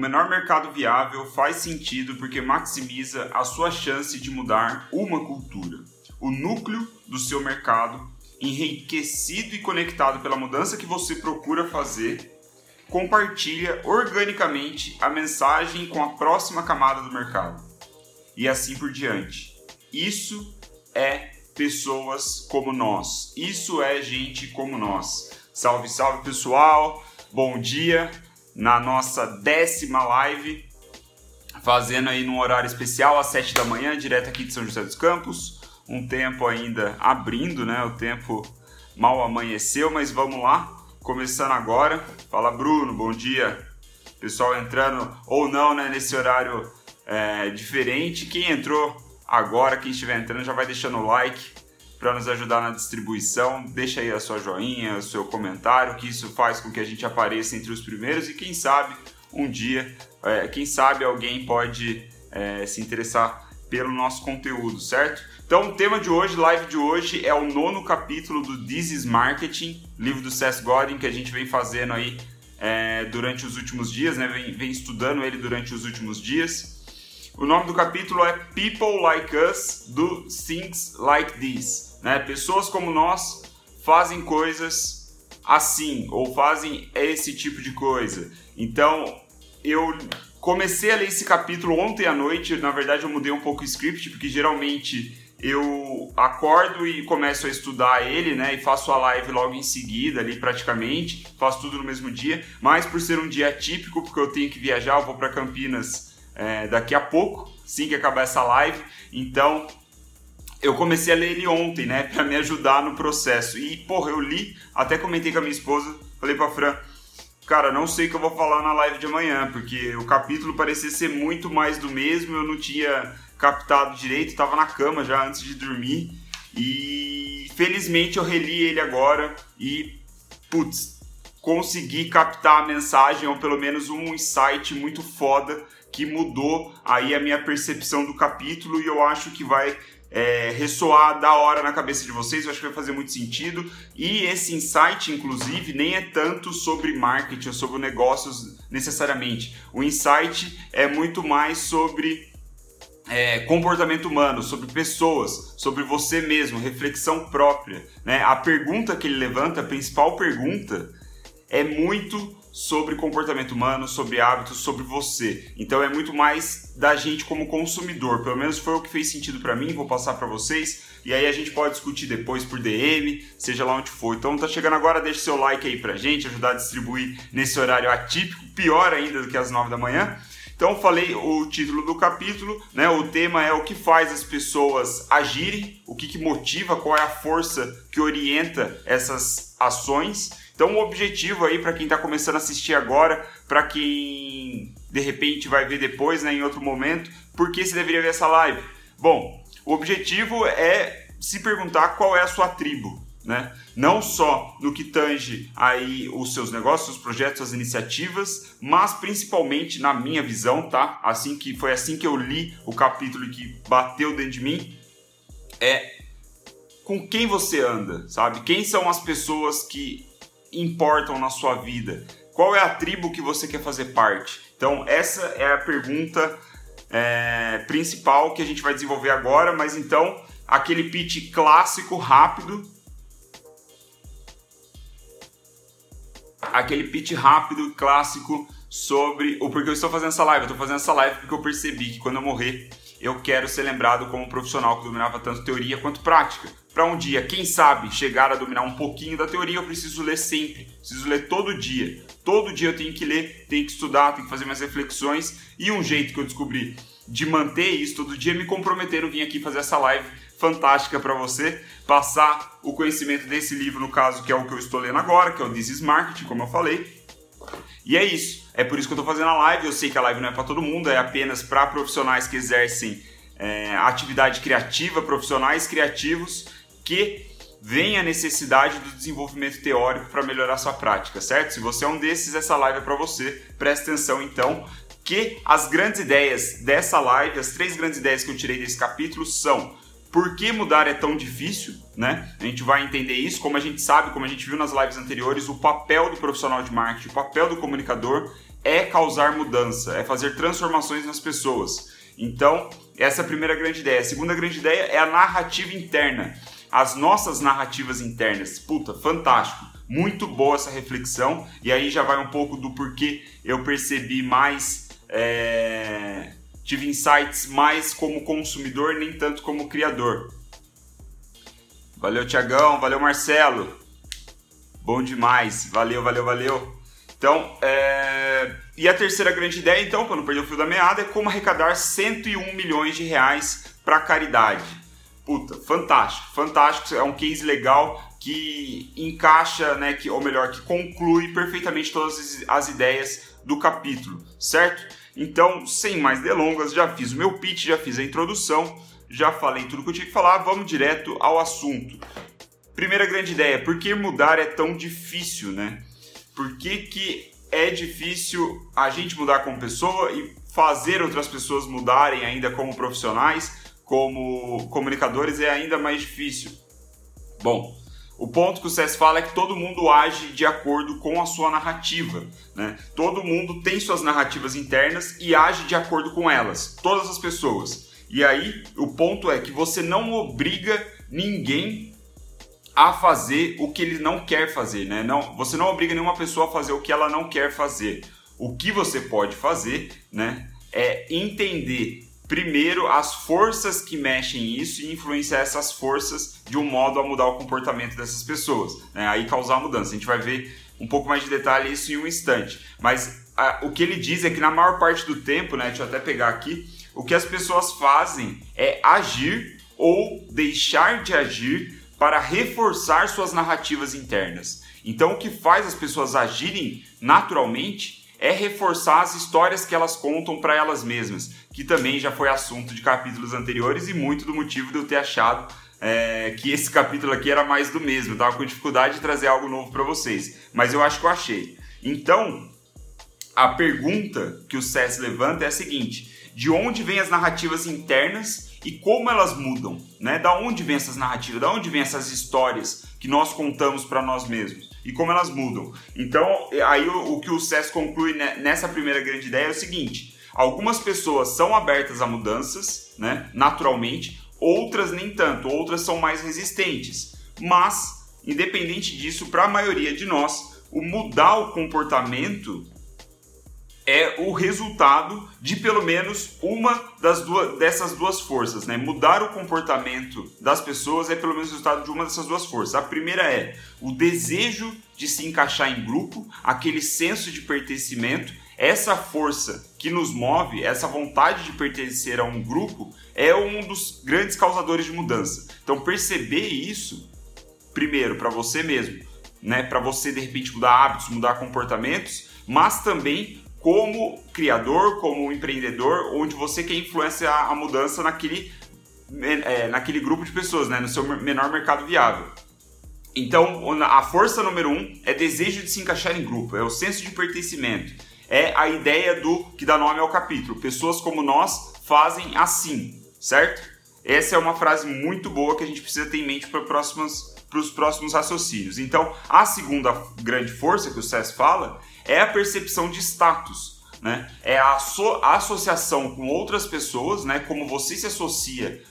menor mercado viável faz sentido porque maximiza a sua chance de mudar uma cultura. O núcleo do seu mercado, enriquecido e conectado pela mudança que você procura fazer, compartilha organicamente a mensagem com a próxima camada do mercado. E assim por diante. Isso é pessoas como nós. Isso é gente como nós. Salve, salve pessoal. Bom dia na nossa décima live, fazendo aí num horário especial às 7 da manhã, direto aqui de São José dos Campos. Um tempo ainda abrindo, né? O tempo mal amanheceu, mas vamos lá. Começando agora. Fala Bruno, bom dia. Pessoal entrando ou não, né? Nesse horário é, diferente. Quem entrou agora, quem estiver entrando, já vai deixando o like para nos ajudar na distribuição. Deixa aí a sua joinha, o seu comentário, que isso faz com que a gente apareça entre os primeiros e quem sabe um dia, é, quem sabe alguém pode é, se interessar pelo nosso conteúdo, certo? Então, o tema de hoje, live de hoje, é o nono capítulo do This is Marketing, livro do Seth Godin que a gente vem fazendo aí é, durante os últimos dias, né? Vem, vem estudando ele durante os últimos dias. O nome do capítulo é People Like Us do Things Like This. Né? Pessoas como nós fazem coisas assim ou fazem esse tipo de coisa. Então eu comecei a ler esse capítulo ontem à noite. Na verdade, eu mudei um pouco o script porque geralmente eu acordo e começo a estudar ele, né? E faço a live logo em seguida, ali praticamente. Faço tudo no mesmo dia. Mas por ser um dia típico, porque eu tenho que viajar, eu vou para Campinas é, daqui a pouco, assim que acabar essa live. Então eu comecei a ler ele ontem, né, para me ajudar no processo. E, porra, eu li, até comentei com a minha esposa, falei pra Fran, cara, não sei o que eu vou falar na live de amanhã, porque o capítulo parecia ser muito mais do mesmo, eu não tinha captado direito, tava na cama já antes de dormir. E felizmente eu reli ele agora e, putz, consegui captar a mensagem, ou pelo menos um insight muito foda que mudou aí a minha percepção do capítulo e eu acho que vai é, ressoar da hora na cabeça de vocês, eu acho que vai fazer muito sentido. E esse insight, inclusive, nem é tanto sobre marketing ou sobre negócios necessariamente. O insight é muito mais sobre é, comportamento humano, sobre pessoas, sobre você mesmo, reflexão própria. Né? A pergunta que ele levanta, a principal pergunta, é muito sobre comportamento humano, sobre hábitos, sobre você. Então é muito mais da gente como consumidor. Pelo menos foi o que fez sentido para mim, vou passar para vocês. E aí a gente pode discutir depois por DM, seja lá onde for. Então tá chegando agora, deixa seu like aí pra gente, ajudar a distribuir nesse horário atípico, pior ainda do que às 9 da manhã. Então falei o título do capítulo, né? O tema é o que faz as pessoas agirem, o que, que motiva, qual é a força que orienta essas ações. Então, o objetivo aí para quem está começando a assistir agora, para quem de repente vai ver depois, né, em outro momento, por que você deveria ver essa live? Bom, o objetivo é se perguntar qual é a sua tribo, né? Não só no que tange aí os seus negócios, os projetos, as iniciativas, mas principalmente na minha visão, tá? Assim que foi assim que eu li o capítulo que bateu dentro de mim, é com quem você anda, sabe? Quem são as pessoas que importam na sua vida? Qual é a tribo que você quer fazer parte? Então, essa é a pergunta é, principal que a gente vai desenvolver agora, mas então, aquele pitch clássico, rápido. Aquele pitch rápido, clássico, sobre o porquê eu estou fazendo essa live. Eu estou fazendo essa live porque eu percebi que quando eu morrer, eu quero ser lembrado como um profissional que dominava tanto teoria quanto prática para um dia, quem sabe, chegar a dominar um pouquinho da teoria, eu preciso ler sempre, preciso ler todo dia. Todo dia eu tenho que ler, tenho que estudar, tenho que fazer minhas reflexões. E um jeito que eu descobri de manter isso todo dia, me comprometer a vir aqui fazer essa live fantástica para você, passar o conhecimento desse livro, no caso, que é o que eu estou lendo agora, que é o This is Marketing, como eu falei. E é isso. É por isso que eu estou fazendo a live. Eu sei que a live não é para todo mundo, é apenas para profissionais que exercem é, atividade criativa, profissionais criativos que vem a necessidade do desenvolvimento teórico para melhorar sua prática, certo? Se você é um desses, essa live é para você. Presta atenção então que as grandes ideias dessa live, as três grandes ideias que eu tirei desse capítulo são por que mudar é tão difícil, né? A gente vai entender isso, como a gente sabe, como a gente viu nas lives anteriores, o papel do profissional de marketing, o papel do comunicador é causar mudança, é fazer transformações nas pessoas. Então, essa é a primeira grande ideia. A segunda grande ideia é a narrativa interna, as nossas narrativas internas. Puta, fantástico. Muito boa essa reflexão. E aí já vai um pouco do porquê eu percebi mais. É... Tive insights mais como consumidor, nem tanto como criador. Valeu, Tiagão. Valeu, Marcelo. Bom demais. Valeu, valeu, valeu. Então, é... e a terceira grande ideia, então, para não perder o fio da meada, é como arrecadar 101 milhões de reais para caridade. Puta, fantástico, fantástico. É um case legal que encaixa, né, que, ou melhor, que conclui perfeitamente todas as ideias do capítulo, certo? Então, sem mais delongas, já fiz o meu pitch, já fiz a introdução, já falei tudo que eu tinha que falar, vamos direto ao assunto. Primeira grande ideia, por que mudar é tão difícil, né? Por que, que é difícil a gente mudar como pessoa e fazer outras pessoas mudarem ainda como profissionais, como comunicadores é ainda mais difícil? Bom, o ponto que o Cés fala é que todo mundo age de acordo com a sua narrativa. Né? Todo mundo tem suas narrativas internas e age de acordo com elas. Todas as pessoas. E aí, o ponto é que você não obriga ninguém a fazer o que ele não quer fazer, né? Não, você não obriga nenhuma pessoa a fazer o que ela não quer fazer. O que você pode fazer, né, é entender primeiro as forças que mexem isso e influenciar essas forças de um modo a mudar o comportamento dessas pessoas, né? Aí causar mudança. A gente vai ver um pouco mais de detalhe isso em um instante. Mas a, o que ele diz é que na maior parte do tempo, né, deixa eu até pegar aqui, o que as pessoas fazem é agir ou deixar de agir para reforçar suas narrativas internas. Então, o que faz as pessoas agirem naturalmente é reforçar as histórias que elas contam para elas mesmas, que também já foi assunto de capítulos anteriores e muito do motivo de eu ter achado é, que esse capítulo aqui era mais do mesmo. Eu tava com dificuldade de trazer algo novo para vocês, mas eu acho que eu achei. Então, a pergunta que o Cess levanta é a seguinte: de onde vêm as narrativas internas e como elas mudam, né? Da onde vem essas narrativas, da onde vem essas histórias que nós contamos para nós mesmos e como elas mudam. Então, aí o, o que o SES conclui nessa primeira grande ideia é o seguinte: algumas pessoas são abertas a mudanças, né? Naturalmente, outras nem tanto, outras são mais resistentes. Mas, independente disso, para a maioria de nós, o mudar o comportamento é o resultado de pelo menos uma das duas, dessas duas forças, né? Mudar o comportamento das pessoas é pelo menos o resultado de uma dessas duas forças. A primeira é o desejo de se encaixar em grupo, aquele senso de pertencimento, essa força que nos move, essa vontade de pertencer a um grupo, é um dos grandes causadores de mudança. Então perceber isso, primeiro para você mesmo, né? Para você de repente mudar hábitos, mudar comportamentos, mas também como criador, como empreendedor, onde você quer influenciar a mudança naquele, é, naquele grupo de pessoas, né? no seu menor mercado viável. Então, a força número um é desejo de se encaixar em grupo, é o senso de pertencimento, é a ideia do que dá nome ao capítulo. Pessoas como nós fazem assim, certo? Essa é uma frase muito boa que a gente precisa ter em mente para os próximos raciocínios. Então, a segunda grande força que o Cés fala é a percepção de status. Né? É a, so, a associação com outras pessoas, né? como você se associa,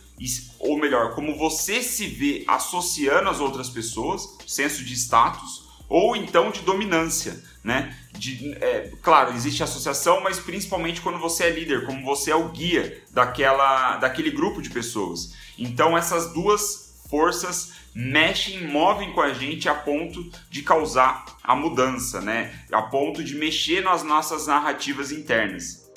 ou melhor, como você se vê associando as outras pessoas, senso de status, ou então de dominância. Né? De, é, claro, existe associação, mas principalmente quando você é líder, como você é o guia daquela, daquele grupo de pessoas. Então essas duas forças mexem, movem com a gente a ponto de causar a mudança, né? A ponto de mexer nas nossas narrativas internas.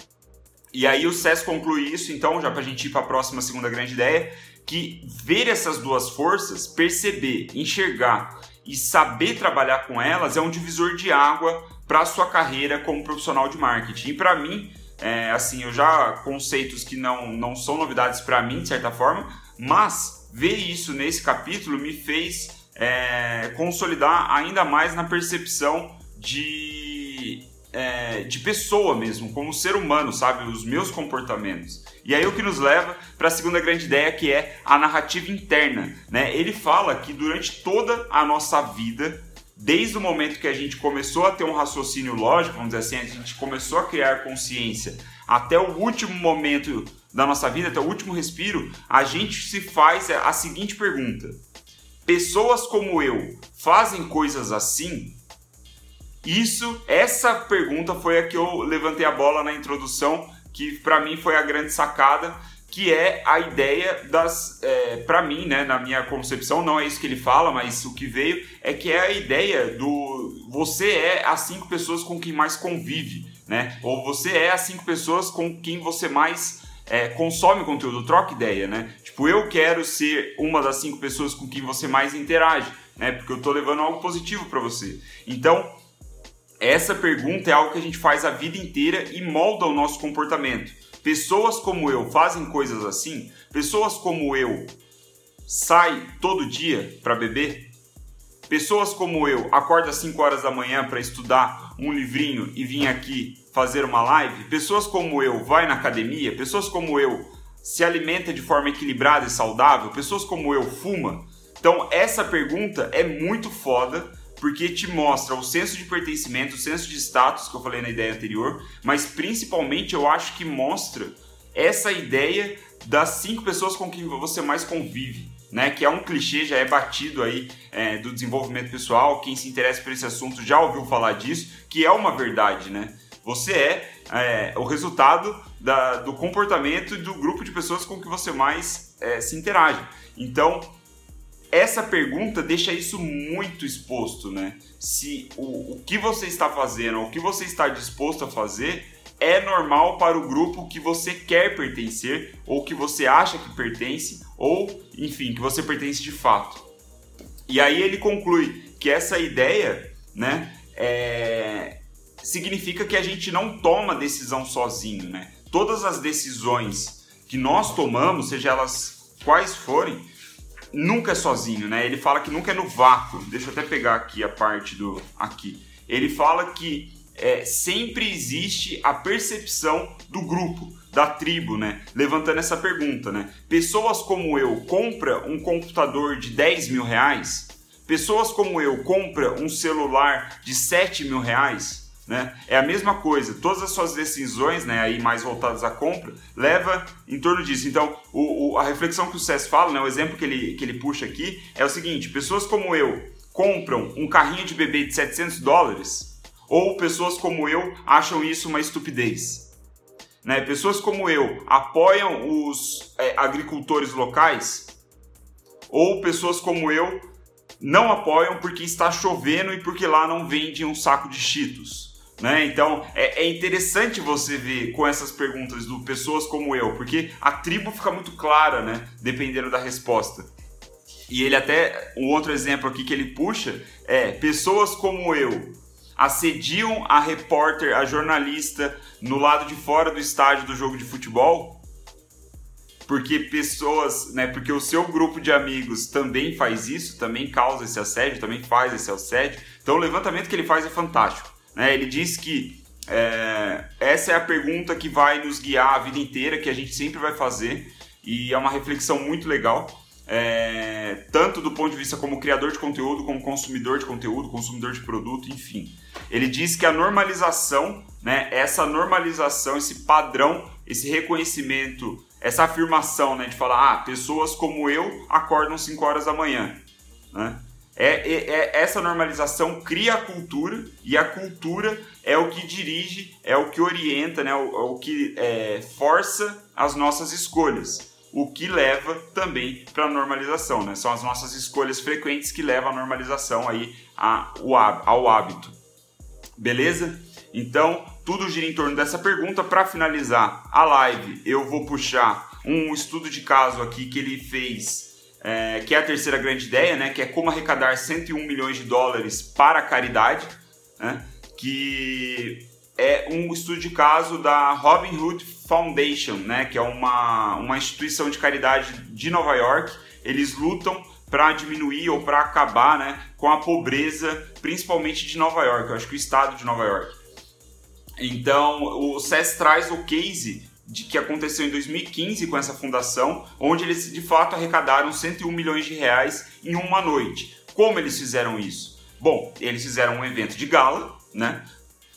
E aí o SES conclui isso, então, já para a gente ir para a próxima segunda grande ideia, que ver essas duas forças, perceber, enxergar e saber trabalhar com elas é um divisor de água para sua carreira como profissional de marketing. E para mim, é, assim, eu já conceitos que não, não são novidades para mim, de certa forma, mas ver isso nesse capítulo me fez é, consolidar ainda mais na percepção de é, de pessoa mesmo, como ser humano, sabe? Os meus comportamentos. E aí o que nos leva para a segunda grande ideia, que é a narrativa interna. Né? Ele fala que durante toda a nossa vida, desde o momento que a gente começou a ter um raciocínio lógico, vamos dizer assim, a gente começou a criar consciência, até o último momento da nossa vida, até o último respiro, a gente se faz a seguinte pergunta: pessoas como eu fazem coisas assim? Isso, essa pergunta foi a que eu levantei a bola na introdução, que para mim foi a grande sacada, que é a ideia das, é, para mim, né, na minha concepção, não é isso que ele fala, mas o que veio é que é a ideia do você é as cinco pessoas com quem mais convive, né? Ou você é as cinco pessoas com quem você mais é, consome conteúdo, troca ideia, né? Tipo, eu quero ser uma das cinco pessoas com quem você mais interage, né? Porque eu tô levando algo positivo para você. Então, essa pergunta é algo que a gente faz a vida inteira e molda o nosso comportamento. Pessoas como eu fazem coisas assim? Pessoas como eu saem todo dia para beber? Pessoas como eu acordam às 5 horas da manhã para estudar um livrinho e vir aqui fazer uma live? Pessoas como eu vai na academia? Pessoas como eu se alimenta de forma equilibrada e saudável? Pessoas como eu fuma? Então essa pergunta é muito foda porque te mostra o senso de pertencimento, o senso de status que eu falei na ideia anterior, mas principalmente eu acho que mostra essa ideia das cinco pessoas com quem você mais convive. Né, que é um clichê, já é batido aí é, do desenvolvimento pessoal. Quem se interessa por esse assunto já ouviu falar disso, que é uma verdade, né? Você é, é o resultado da, do comportamento e do grupo de pessoas com que você mais é, se interage. Então, essa pergunta deixa isso muito exposto, né? Se o, o que você está fazendo, o que você está disposto a fazer é normal para o grupo que você quer pertencer, ou que você acha que pertence, ou enfim, que você pertence de fato. E aí ele conclui que essa ideia, né, é... significa que a gente não toma decisão sozinho, né? Todas as decisões que nós tomamos, seja elas quais forem, nunca é sozinho, né? Ele fala que nunca é no vácuo. Deixa eu até pegar aqui a parte do aqui. Ele fala que é, sempre existe a percepção do grupo, da tribo, né? Levantando essa pergunta, né? Pessoas como eu compra um computador de 10 mil reais? Pessoas como eu compra um celular de 7 mil reais? Né? É a mesma coisa, todas as suas decisões, né, aí mais voltadas à compra, leva em torno disso. Então, o, o, a reflexão que o Cés fala, né, o exemplo que ele, que ele puxa aqui é o seguinte: pessoas como eu compram um carrinho de bebê de 700 dólares, ou pessoas como eu acham isso uma estupidez. Né? Pessoas como eu apoiam os é, agricultores locais, ou pessoas como eu não apoiam porque está chovendo e porque lá não vende um saco de cheetos. Né? Então é, é, interessante você ver com essas perguntas do pessoas como eu, porque a tribo fica muito clara, né? Dependendo da resposta. E ele até um outro exemplo aqui que ele puxa é pessoas como eu assediam a repórter, a jornalista no lado de fora do estádio do jogo de futebol, porque pessoas, né, porque o seu grupo de amigos também faz isso, também causa esse assédio, também faz esse assédio. Então o levantamento que ele faz é fantástico. Né? Ele diz que é, essa é a pergunta que vai nos guiar a vida inteira, que a gente sempre vai fazer, e é uma reflexão muito legal, é, tanto do ponto de vista como criador de conteúdo, como consumidor de conteúdo, consumidor de produto, enfim. Ele diz que a normalização, né, essa normalização, esse padrão, esse reconhecimento, essa afirmação né, de falar, ah, pessoas como eu acordam 5 horas da manhã. Né? É, é, é, essa normalização cria a cultura e a cultura é o que dirige, é o que orienta, né, o, é o que é, força as nossas escolhas, o que leva também para a normalização. Né? São as nossas escolhas frequentes que levam à normalização aí a, ao hábito. Beleza? Então, tudo gira em torno dessa pergunta. Para finalizar a live, eu vou puxar um estudo de caso aqui que ele fez é, que é a terceira grande ideia, né, que é como arrecadar 101 milhões de dólares para a caridade, né, que é um estudo de caso da Robin Hood Foundation, né, que é uma, uma instituição de caridade de Nova York. Eles lutam para diminuir ou para acabar né, com a pobreza, principalmente de Nova York, eu acho que o estado de Nova York. Então, o SES traz o case de que aconteceu em 2015 com essa fundação, onde eles de fato arrecadaram 101 milhões de reais em uma noite. Como eles fizeram isso? Bom, eles fizeram um evento de gala, né?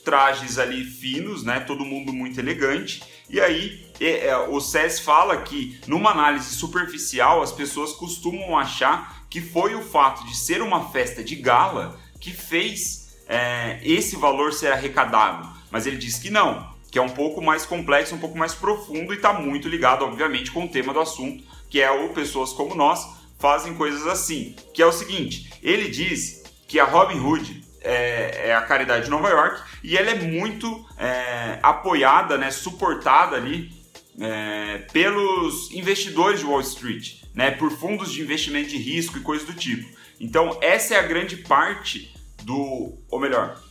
Trajes ali finos, né? Todo mundo muito elegante. E aí é, é, o SES fala que numa análise superficial as pessoas costumam achar que foi o fato de ser uma festa de gala que fez é, esse valor ser arrecadado. Mas ele diz que não, que é um pouco mais complexo, um pouco mais profundo e está muito ligado, obviamente, com o tema do assunto, que é o pessoas como nós fazem coisas assim. Que é o seguinte: ele diz que a Robin Hood é, é a caridade de Nova York e ela é muito é, apoiada, né, suportada ali é, pelos investidores de Wall Street, né, por fundos de investimento de risco e coisas do tipo. Então, essa é a grande parte do, ou melhor,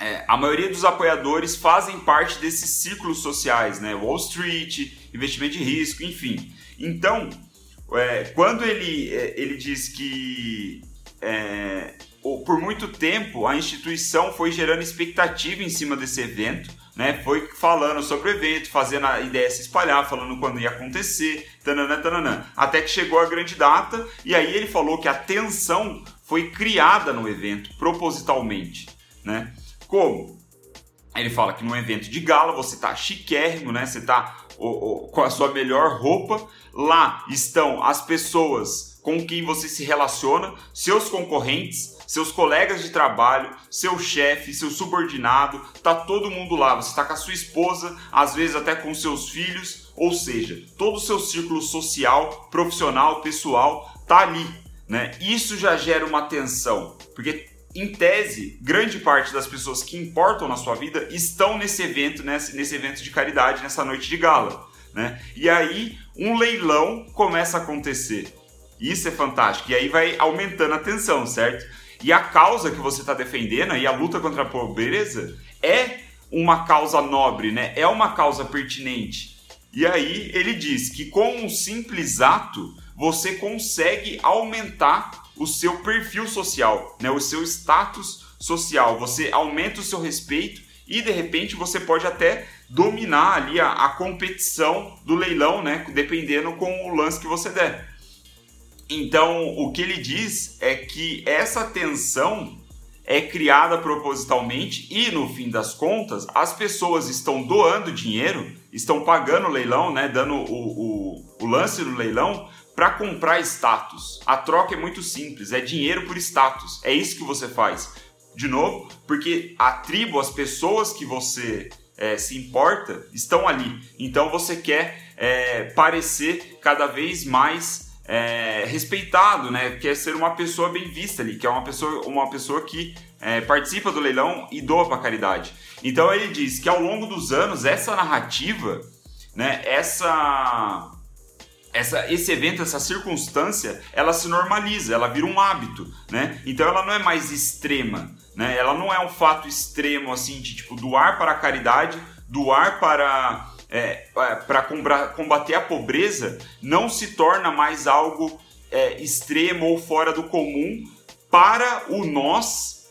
é, a maioria dos apoiadores fazem parte desses círculos sociais, né? Wall Street, investimento de risco, enfim. Então, é, quando ele, é, ele diz que é, por muito tempo a instituição foi gerando expectativa em cima desse evento, né? Foi falando sobre o evento, fazendo a ideia se espalhar, falando quando ia acontecer, tananã, tananã, até que chegou a grande data e aí ele falou que a tensão foi criada no evento propositalmente, né? Como? Ele fala que num evento de gala você tá chiquérrimo, né? Você tá com a sua melhor roupa. Lá estão as pessoas com quem você se relaciona, seus concorrentes, seus colegas de trabalho, seu chefe, seu subordinado, tá todo mundo lá. Você tá com a sua esposa, às vezes até com seus filhos, ou seja, todo o seu círculo social, profissional, pessoal tá ali, né? Isso já gera uma tensão, porque em tese, grande parte das pessoas que importam na sua vida estão nesse evento, nesse, nesse evento de caridade, nessa noite de gala. Né? E aí um leilão começa a acontecer. Isso é fantástico. E aí vai aumentando a tensão, certo? E a causa que você está defendendo, aí a luta contra a pobreza, é uma causa nobre, né? É uma causa pertinente. E aí ele diz que com um simples ato você consegue aumentar o seu perfil social, né, o seu status social. Você aumenta o seu respeito e de repente você pode até dominar ali a, a competição do leilão, né, dependendo com o lance que você der. Então, o que ele diz é que essa tensão é criada propositalmente e no fim das contas as pessoas estão doando dinheiro, estão pagando o leilão, né, dando o, o, o lance do leilão para comprar status. A troca é muito simples, é dinheiro por status. É isso que você faz. De novo, porque a tribo, as pessoas que você é, se importa, estão ali. Então você quer é, parecer cada vez mais é, respeitado, né? Quer ser uma pessoa bem vista ali, que é uma pessoa, uma pessoa que é, participa do leilão e doa para caridade. Então ele diz que ao longo dos anos essa narrativa, né? Essa essa, esse evento, essa circunstância, ela se normaliza, ela vira um hábito, né? Então ela não é mais extrema, né? Ela não é um fato extremo assim de tipo doar para a caridade, doar para é, é para combater a pobreza, não se torna mais algo é, extremo ou fora do comum para o nós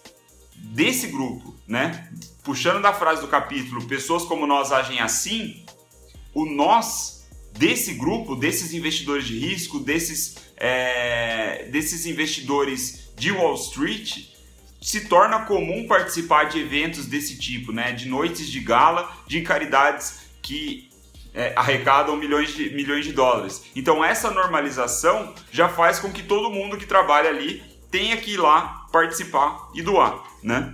desse grupo, né? Puxando da frase do capítulo, pessoas como nós agem assim, o nós desse grupo, desses investidores de risco, desses, é, desses investidores de Wall Street, se torna comum participar de eventos desse tipo, né? de noites de gala, de caridades que é, arrecadam milhões de, milhões de dólares. Então essa normalização já faz com que todo mundo que trabalha ali tenha que ir lá participar e doar, né?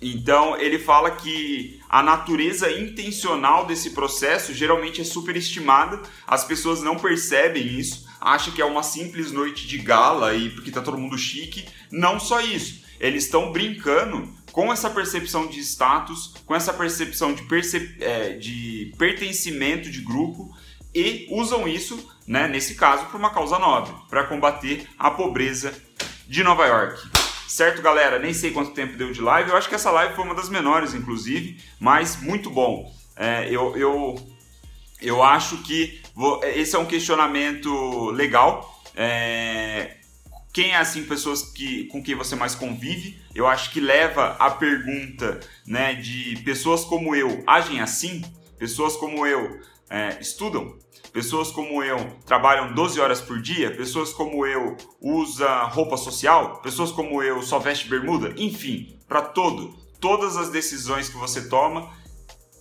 Então ele fala que a natureza intencional desse processo geralmente é superestimada, as pessoas não percebem isso, acham que é uma simples noite de gala e porque tá todo mundo chique. Não só isso, eles estão brincando com essa percepção de status, com essa percepção de, é, de pertencimento de grupo e usam isso, né, nesse caso, para uma causa nobre, para combater a pobreza de Nova York. Certo, galera? Nem sei quanto tempo deu de live. Eu acho que essa live foi uma das menores, inclusive, mas muito bom. É, eu, eu, eu acho que vou, esse é um questionamento legal. É, quem é assim pessoas que com quem você mais convive. Eu acho que leva a pergunta, né, de pessoas como eu agem assim, pessoas como eu é, estudam, pessoas como eu trabalham 12 horas por dia, pessoas como eu usa roupa social, pessoas como eu só veste bermuda, enfim, para todo, todas as decisões que você toma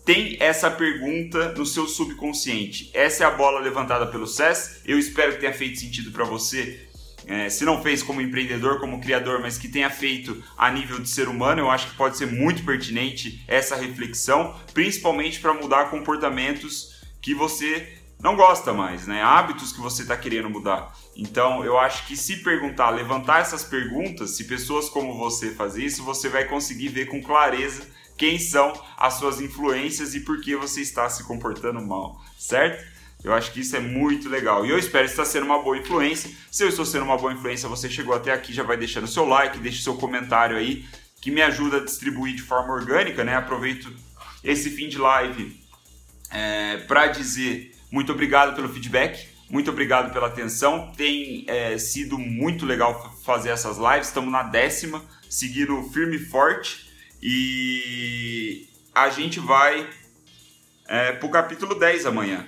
tem essa pergunta no seu subconsciente. Essa é a bola levantada pelo SES. Eu espero que tenha feito sentido para você. É, se não fez como empreendedor, como criador, mas que tenha feito a nível de ser humano, eu acho que pode ser muito pertinente essa reflexão, principalmente para mudar comportamentos que você não gosta mais, né? Hábitos que você está querendo mudar. Então, eu acho que se perguntar, levantar essas perguntas, se pessoas como você fazem isso, você vai conseguir ver com clareza quem são as suas influências e por que você está se comportando mal, certo? Eu acho que isso é muito legal. E eu espero estar sendo uma boa influência. Se eu estou sendo uma boa influência, você chegou até aqui, já vai deixando seu like, deixe seu comentário aí, que me ajuda a distribuir de forma orgânica, né? Aproveito esse fim de live é, para dizer muito obrigado pelo feedback, muito obrigado pela atenção. Tem é, sido muito legal fazer essas lives. Estamos na décima, seguindo firme e forte. E a gente vai é, para o capítulo 10 amanhã,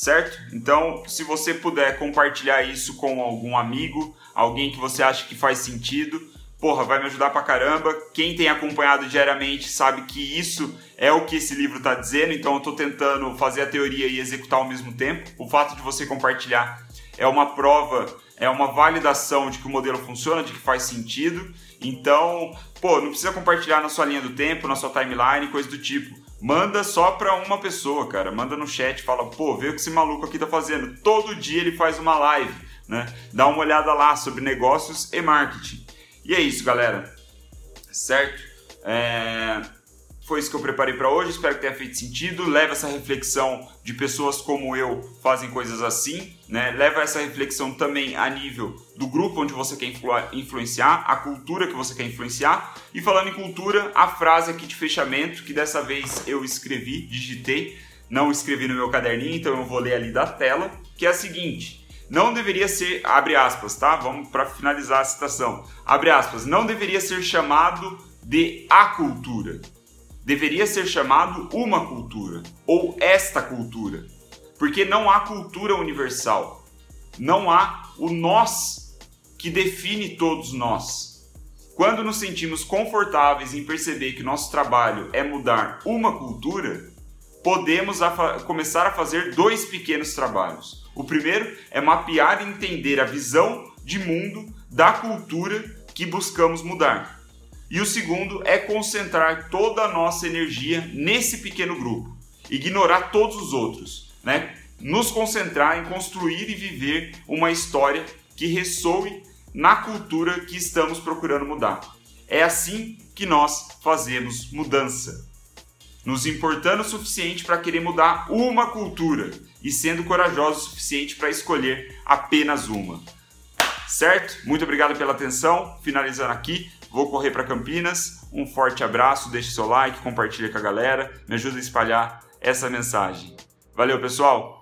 certo? Então, se você puder compartilhar isso com algum amigo, alguém que você acha que faz sentido, porra, vai me ajudar pra caramba. Quem tem acompanhado diariamente sabe que isso é o que esse livro está dizendo, então eu tô tentando fazer a teoria e executar ao mesmo tempo. O fato de você compartilhar é uma prova, é uma validação de que o modelo funciona, de que faz sentido. Então, pô, não precisa compartilhar na sua linha do tempo, na sua timeline, coisa do tipo. Manda só pra uma pessoa, cara. Manda no chat, fala, pô, vê o que esse maluco aqui tá fazendo. Todo dia ele faz uma live, né? Dá uma olhada lá sobre negócios e marketing. E é isso, galera. Certo? É foi isso que eu preparei para hoje. Espero que tenha feito sentido. Leva essa reflexão de pessoas como eu fazem coisas assim, né? Leva essa reflexão também a nível do grupo onde você quer influ influenciar, a cultura que você quer influenciar. E falando em cultura, a frase aqui de fechamento que dessa vez eu escrevi, digitei, não escrevi no meu caderninho, então eu vou ler ali da tela, que é a seguinte: não deveria ser, abre aspas, tá? Vamos para finalizar a citação. Abre aspas, não deveria ser chamado de a cultura deveria ser chamado uma cultura ou esta cultura, porque não há cultura universal, não há o nós que define todos nós. Quando nos sentimos confortáveis em perceber que nosso trabalho é mudar uma cultura, podemos a começar a fazer dois pequenos trabalhos. O primeiro é mapear e entender a visão de mundo da cultura que buscamos mudar. E o segundo é concentrar toda a nossa energia nesse pequeno grupo, ignorar todos os outros, né? Nos concentrar em construir e viver uma história que ressoe na cultura que estamos procurando mudar. É assim que nós fazemos mudança. Nos importando o suficiente para querer mudar uma cultura e sendo corajosos o suficiente para escolher apenas uma. Certo? Muito obrigado pela atenção. Finalizando aqui, Vou correr para Campinas. Um forte abraço, deixe seu like, compartilhe com a galera, me ajuda a espalhar essa mensagem. Valeu, pessoal!